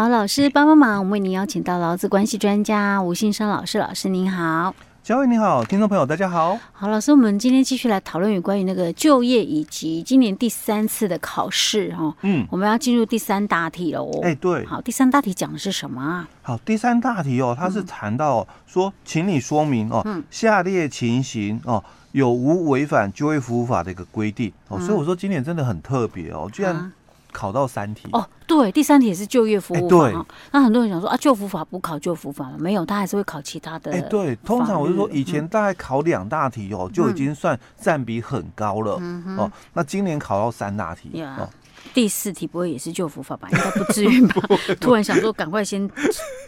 好，老师帮帮忙，我们为您邀请到劳资关系专家吴信生老师，老师您好。嘉伟你好，听众朋友大家好。好，老师，我们今天继续来讨论有关于那个就业以及今年第三次的考试哈。嗯，我们要进入第三大题了哦。哎，对。好，第三大题讲的是什么啊？好，第三大题哦，它是谈到说，请你说明哦，下列情形哦，有无违反就业服务法的一个规定哦。所以我说今年真的很特别哦，居然。考到三题哦，对，第三题也是就业服务法。欸、那很多人想说啊，就服法不考就服法吗？没有，他还是会考其他的。哎、欸，对，通常我就说以前大概考两大题哦，嗯、就已经算占比很高了、嗯、哦。那今年考到三大题、嗯、哦，第四题不会也是救服法吧？应该不至于吧？突然想说，赶快先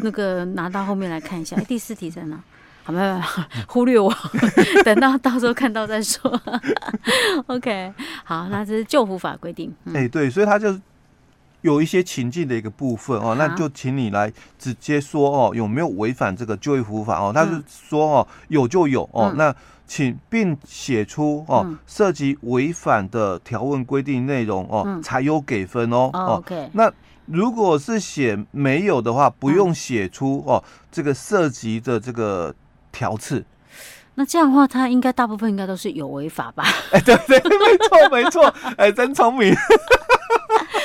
那个拿到后面来看一下。哎、欸，第四题在哪？好，没有，忽略我，等到到时候看到再说。OK，好，那这是救护法规定。哎、嗯欸，对，所以他就有一些情境的一个部分哦，那就请你来直接说哦，有没有违反这个就业服务法哦？他是说哦，有就有哦，嗯、那请并写出哦涉及违反的条文规定内容哦，嗯、才有给分哦。哦，OK，那如果是写没有的话，不用写出哦这个涉及的这个。条次，那这样的话，他应该大部分应该都是有违法吧？哎，对对，没错没错，哎，真聪明。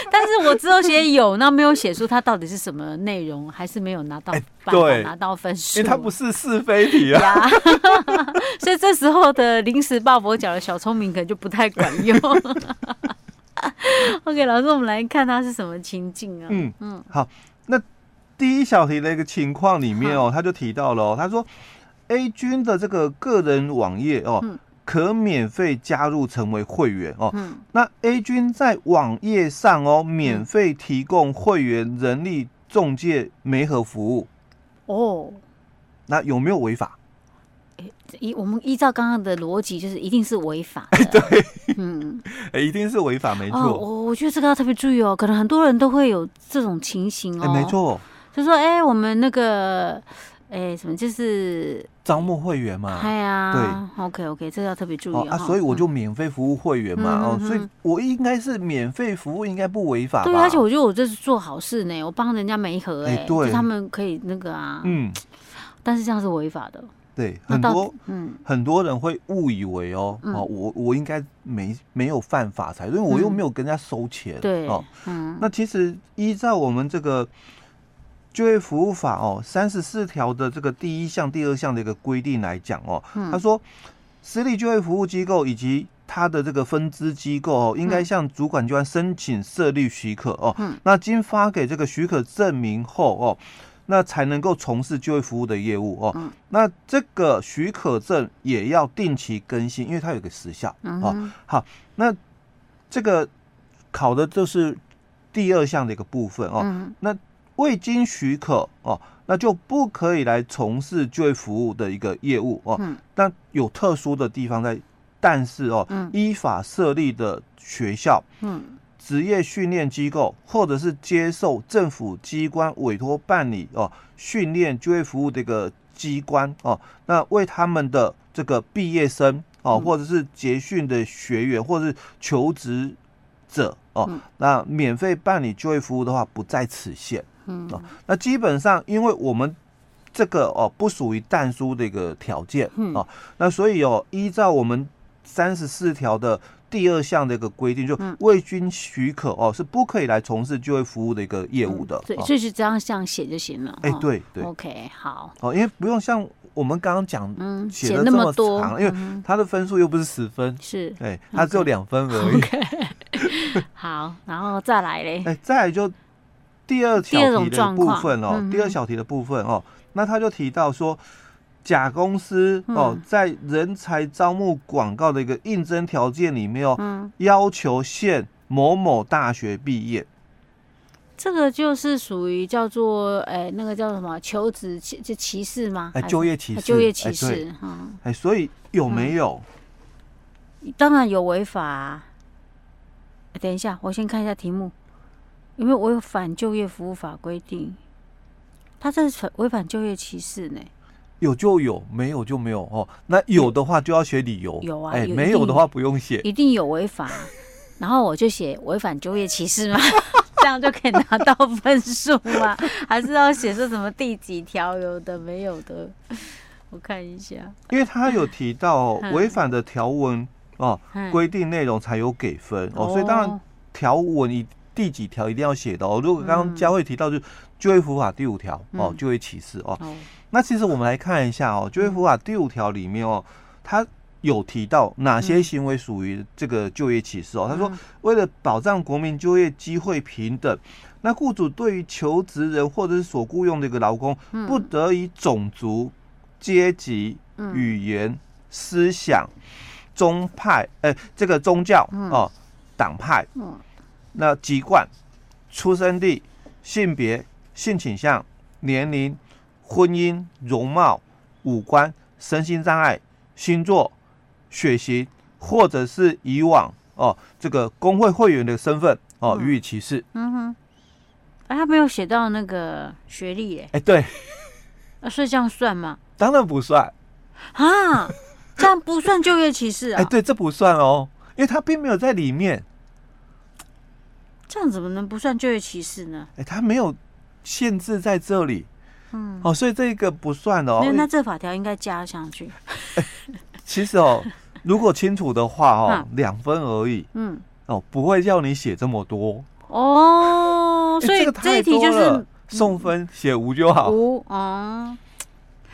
但是我只有写有，那没有写出他到底是什么内容，还是没有拿到，对，拿到分数，因为它不是是非题啊。所以这时候的临时抱佛脚的小聪明可能就不太管用。OK，老师，我们来看他是什么情境啊？嗯嗯，好，那第一小题的一个情况里面哦，他就提到了哦，他说。A 君的这个个人网页哦，嗯、可免费加入成为会员哦。嗯、那 A 君在网页上哦，免费提供会员人力中介媒合服务哦。那有没有违法？依我们依照刚刚的逻辑，就是一定是违法。对，嗯，一定是违法，没错。我、哦、我觉得这个要特别注意哦，可能很多人都会有这种情形哦。没错，就说哎，我们那个。哎、欸，什么就是招募会员嘛？哎呀，对，OK OK，这个要特别注意、哦、啊。所以我就免费服务会员嘛，嗯、哦，所以我应该是免费服务，应该不违法吧？对，而且我觉得我这是做好事呢，我帮人家媒合，哎，对，他们可以那个啊，嗯，但是这样是违法的。对，很多嗯，很多人会误以为哦，哦，我我应该没没有犯法才，因为我又没有跟人家收钱，嗯、对，哦，嗯，那其实依照我们这个。就业服务法哦，三十四条的这个第一项、第二项的一个规定来讲哦，他说，私立就业服务机构以及它的这个分支机构哦，应该向主管机关申请设立许可哦，那经发给这个许可证明后哦，那才能够从事就业服务的业务哦，那这个许可证也要定期更新，因为它有个时效哦。好，那这个考的就是第二项的一个部分哦，那。未经许可哦，那就不可以来从事就业服务的一个业务哦。嗯。但有特殊的地方在，但是哦，嗯、依法设立的学校、嗯，职业训练机构或者是接受政府机关委托办理哦训练就业服务的一个机关哦，那为他们的这个毕业生哦，或者是结训的学员或者是求职者哦，嗯、那免费办理就业服务的话，不在此限。嗯哦，那基本上，因为我们这个哦不属于但书的一个条件哦，那所以哦，依照我们三十四条的第二项的一个规定，就未经许可哦是不可以来从事就业服务的一个业务的。对，所以是这样这样写就行了。哎，对对。OK，好。哦，因为不用像我们刚刚讲写的这么长，因为他的分数又不是十分，是，哎，他只有两分而已。好，然后再来嘞。哎，再来就。第二小题的部分哦，第二小题的部分哦，那他就提到说，甲公司哦，在人才招募广告的一个应征条件里面哦，要求限某某大学毕业，这个就是属于叫做哎，那个叫什么求职歧就歧视吗？哎，就业歧视，就业歧视，哎，所以有没有？当然有违法。等一下，我先看一下题目。因为我有反就业服务法规定，他这是违反就业歧视呢。有就有，没有就没有哦。那有的话就要写理由。有啊，哎，没有的话不用写。一定有违法，然后我就写违反就业歧视嘛，这样就可以拿到分数吗？还是要写说什么第几条有的没有的？我看一下，因为他有提到违反的条文哦，规定内容才有给分哦，所以当然条文以第几条一定要写的哦。如果刚刚佳慧提到就就业服法第五条哦，就业歧视哦，那其实我们来看一下哦，就业服法第五条里面哦，它有提到哪些行为属于这个就业歧视哦。他说，为了保障国民就业机会平等，那雇主对于求职人或者是所雇佣的一个劳工，不得以种族。阶级、语言、思想、宗派，哎，这个宗教哦，党派，那籍贯、出生地、性别、性倾向、年龄、婚姻、容貌、五官、身心障碍、星座、血型，或者是以往哦这个工会会员的身份哦予以歧视。嗯哼，哎，他没有写到那个学历耶。哎，对，啊，所以这样算吗？当然不算啊，这样不算就业歧视啊？哎，对，这不算哦，因为他并没有在里面。这样怎么能不算就业歧视呢？哎，他没有限制在这里，嗯，哦，所以这个不算哦。那那这法条应该加上去。其实哦，如果清楚的话哦，两分而已，嗯，哦，不会叫你写这么多哦。所以这一题就是送分写无就好。无啊。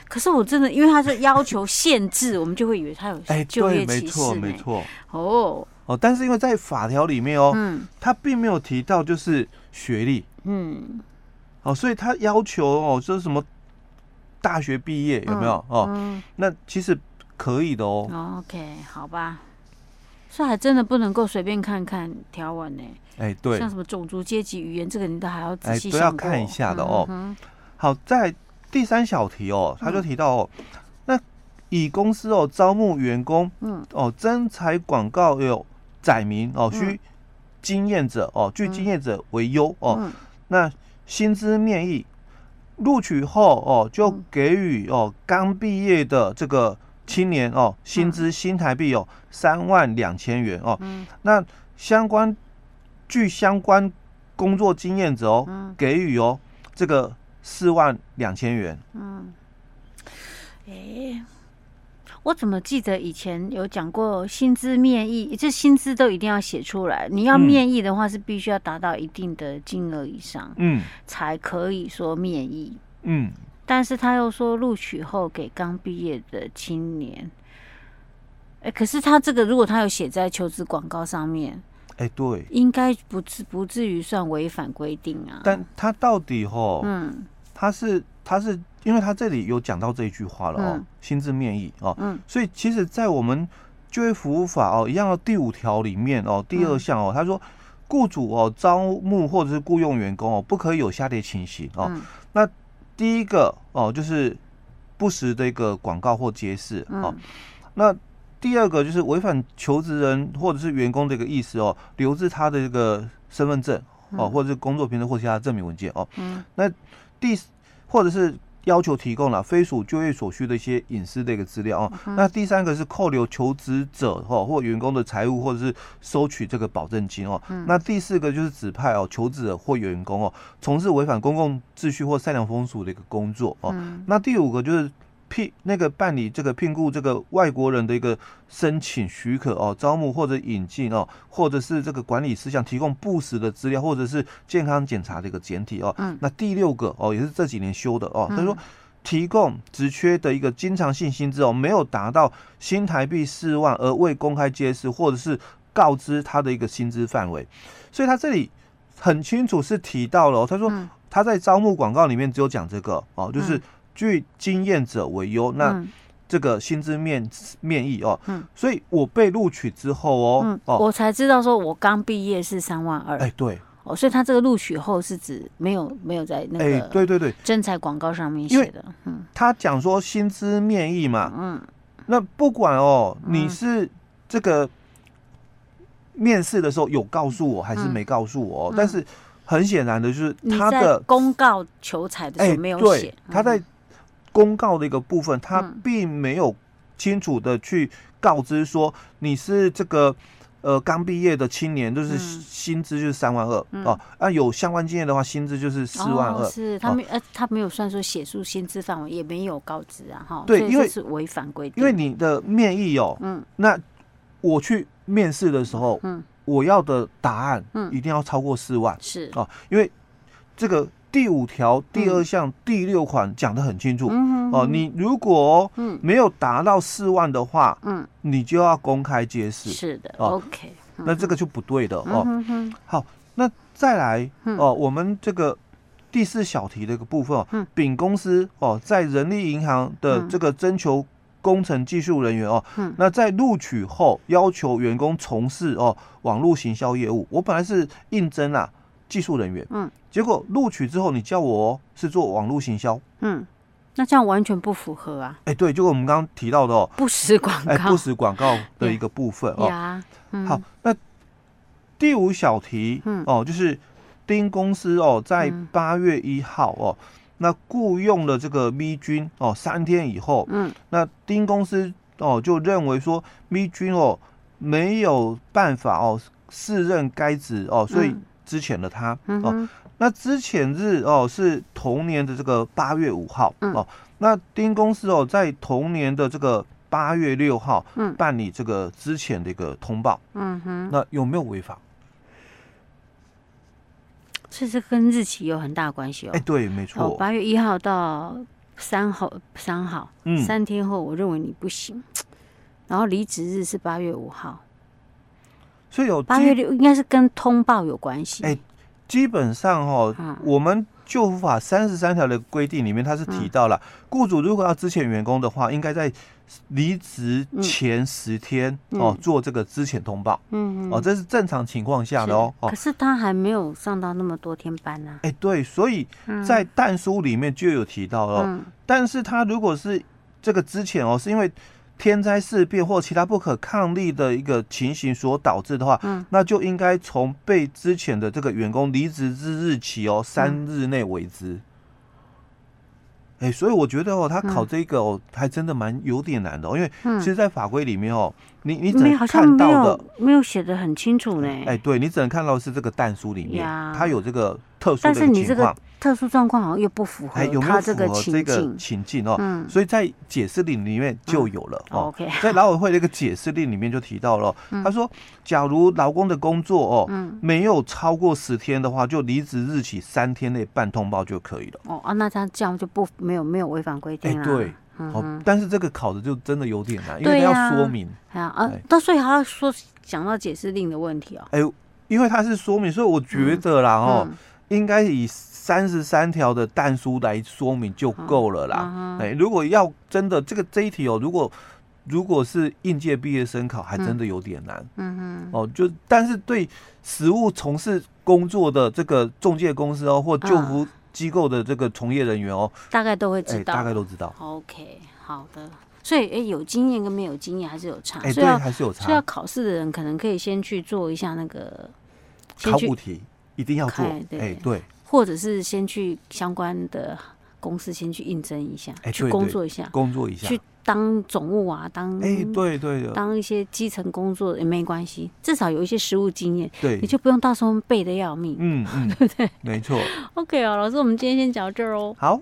可是我真的，因为他是要求限制，我们就会以为他有就业歧视。没错，没错。哦哦，但是因为在法条里面哦，嗯，他并没有提到就是学历，嗯，哦，所以他要求哦，就是什么大学毕业有没有哦？那其实可以的哦。OK，好吧，所以还真的不能够随便看看条文呢。哎，对，像什么种族、阶级、语言，这个你都还要仔细都要看一下的哦。好，在。第三小题哦，他就提到哦，嗯、那乙公司哦招募员工，嗯哦征才广告有载明哦需经验者哦据经验者为优哦，嗯、那薪资面议录取后哦就给予哦刚毕业的这个青年哦薪资新台币哦三万两千元哦，嗯、那相关据相关工作经验者哦给予哦这个。四万两千元。嗯，哎，我怎么记得以前有讲过薪资面议，这薪资都一定要写出来。你要面议的话，是必须要达到一定的金额以上，嗯，才可以说面议。嗯，但是他又说录取后给刚毕业的青年。哎，可是他这个如果他有写在求职广告上面。哎，对，应该不至不至于算违反规定啊。但他到底吼，嗯，他是他是，因为他这里有讲到这一句话了哦，嗯、薪资面议哦，嗯，所以其实，在我们就业服务法哦一样的第五条里面哦，第二项哦，他说，雇主哦招募或者是雇佣员工哦，不可以有下列情形哦。嗯、那第一个哦，就是不实的一个广告或揭示哦，那。第二个就是违反求职人或者是员工的一个意思哦，留置他的一个身份证哦，或者是工作凭证或其他证明文件哦。嗯。那第或者是要求提供了非属就业所需的一些隐私的一个资料哦。那第三个是扣留求职者哦或员工的财务，或者是收取这个保证金哦。那第四个就是指派哦求职者或员工哦从事违反公共秩序或善良风俗的一个工作哦。那第五个就是。聘那个办理这个聘雇这个外国人的一个申请许可哦，招募或者引进哦，或者是这个管理事项提供不实的资料，或者是健康检查的一个简体哦。嗯。那第六个哦，也是这几年修的哦，他说提供职缺的一个经常性薪资哦，没有达到新台币四万而未公开揭示，或者是告知他的一个薪资范围，所以他这里很清楚是提到了，他说他在招募广告里面只有讲这个哦，就是。具经验者为优，那这个薪资面面议哦，嗯，所以我被录取之后哦，嗯，我才知道说我刚毕业是三万二，哎，对，哦，所以他这个录取后是指没有没有在那个，哎，对对对，征才广告上面写的，嗯，他讲说薪资面议嘛，嗯，那不管哦，你是这个面试的时候有告诉我还是没告诉我，但是很显然的就是他的公告求才的时候没有写，他在。公告的一个部分，他并没有清楚的去告知说你是这个呃刚毕业的青年，就是薪资就是三万二、嗯、哦。啊，有相关经验的话，薪资就是四万二、哦。是他没呃、哦，他没有算说写出薪资范围，也没有告知啊，哈。对，因为是违反规定。因为你的面议哦，嗯，那我去面试的时候，嗯，我要的答案，嗯，一定要超过四万，是哦，因为这个。第五条第二项第六款讲得很清楚，嗯、哦，你如果没有达到四万的话，嗯，你就要公开揭示。是的、哦、，OK，那这个就不对的哦。好，那再来哦，我们这个第四小题的一个部分哦，丙公司哦，在人力银行的这个征求工程技术人员哦，那在录取后要求员工从事哦网络行销业务。我本来是应征啦。技术人员，嗯，结果录取之后，你叫我是做网络行销，嗯，那这样完全不符合啊。哎、欸，对，就我们刚刚提到的哦，不实广告，不实广告的一个部分哦。嗯、好，那第五小题，嗯，哦，就是丁公司哦，在八月一号哦，嗯、那雇佣了这个 V 君哦，三天以后，嗯，那丁公司哦就认为说 V 君哦没有办法哦胜任该职哦，所以、嗯。资遣了他哦，那之前日哦是同年的这个八月五号哦，那丁公司哦在同年的这个八月六号嗯办理这个之前的一个通报嗯哼，那有没有违法？这是跟日期有很大关系哦。哎，对，没错，八月一号到三号三号，嗯，三天后我认为你不行，然后离职日是八月五号。所以有八月六应该是跟通报有关系。哎，基本上哦，我们就服法三十三条的规定里面，它是提到了，雇主如果要资遣员工的话，应该在离职前十天哦做这个资遣通报。嗯哦，这是正常情况下的哦。可是他还没有上到那么多天班呢。哎，对，所以在但书里面就有提到哦，但是他如果是这个之前哦，是因为。天灾事变或其他不可抗力的一个情形所导致的话，嗯，那就应该从被之前的这个员工离职之日起哦，三日内为之。哎、欸，所以我觉得哦，他考这个哦，还真的蛮有点难的哦，因为其实，在法规里面哦，你你只能看到的没有写的很清楚呢。哎、欸，对，你只能看到是这个但书里面，它有这个特殊的情况。特殊状况好像又不符合他这个情境，情境哦，所以在解释令里面就有了哦。OK，在劳委会的一个解释令里面就提到了，他说，假如劳工的工作哦，没有超过十天的话，就离职日起三天内办通报就可以了。哦啊，那他这样就不没有没有违反规定了。对，哦，但是这个考的就真的有点难，因为他要说明。啊啊，到所以还要说讲到解释令的问题哦。哎，因为他是说明，所以我觉得啦哦，应该以。三十三条的弹书来说明就够了啦。哎，如果要真的这个这一题哦，如果如果是应届毕业生考，还真的有点难。嗯嗯。哦，就但是对实务从事工作的这个中介公司哦，或救服机构的这个从业人员哦，大概都会知道，大概都知道。OK，好的。所以，哎，有经验跟没有经验还是有差。哎，对，还是有差。所以要考试的人可能可以先去做一下那个考古题，一定要做。哎，对。或者是先去相关的公司先去应征一下，欸、去工作一下，工作一下，去当总务啊，当哎、欸，对对的，当一些基层工作也没关系，至少有一些实务经验，对，你就不用到时候背的要命，嗯嗯，对不对？没错。OK 啊，老师，我们今天先讲到这儿哦。好。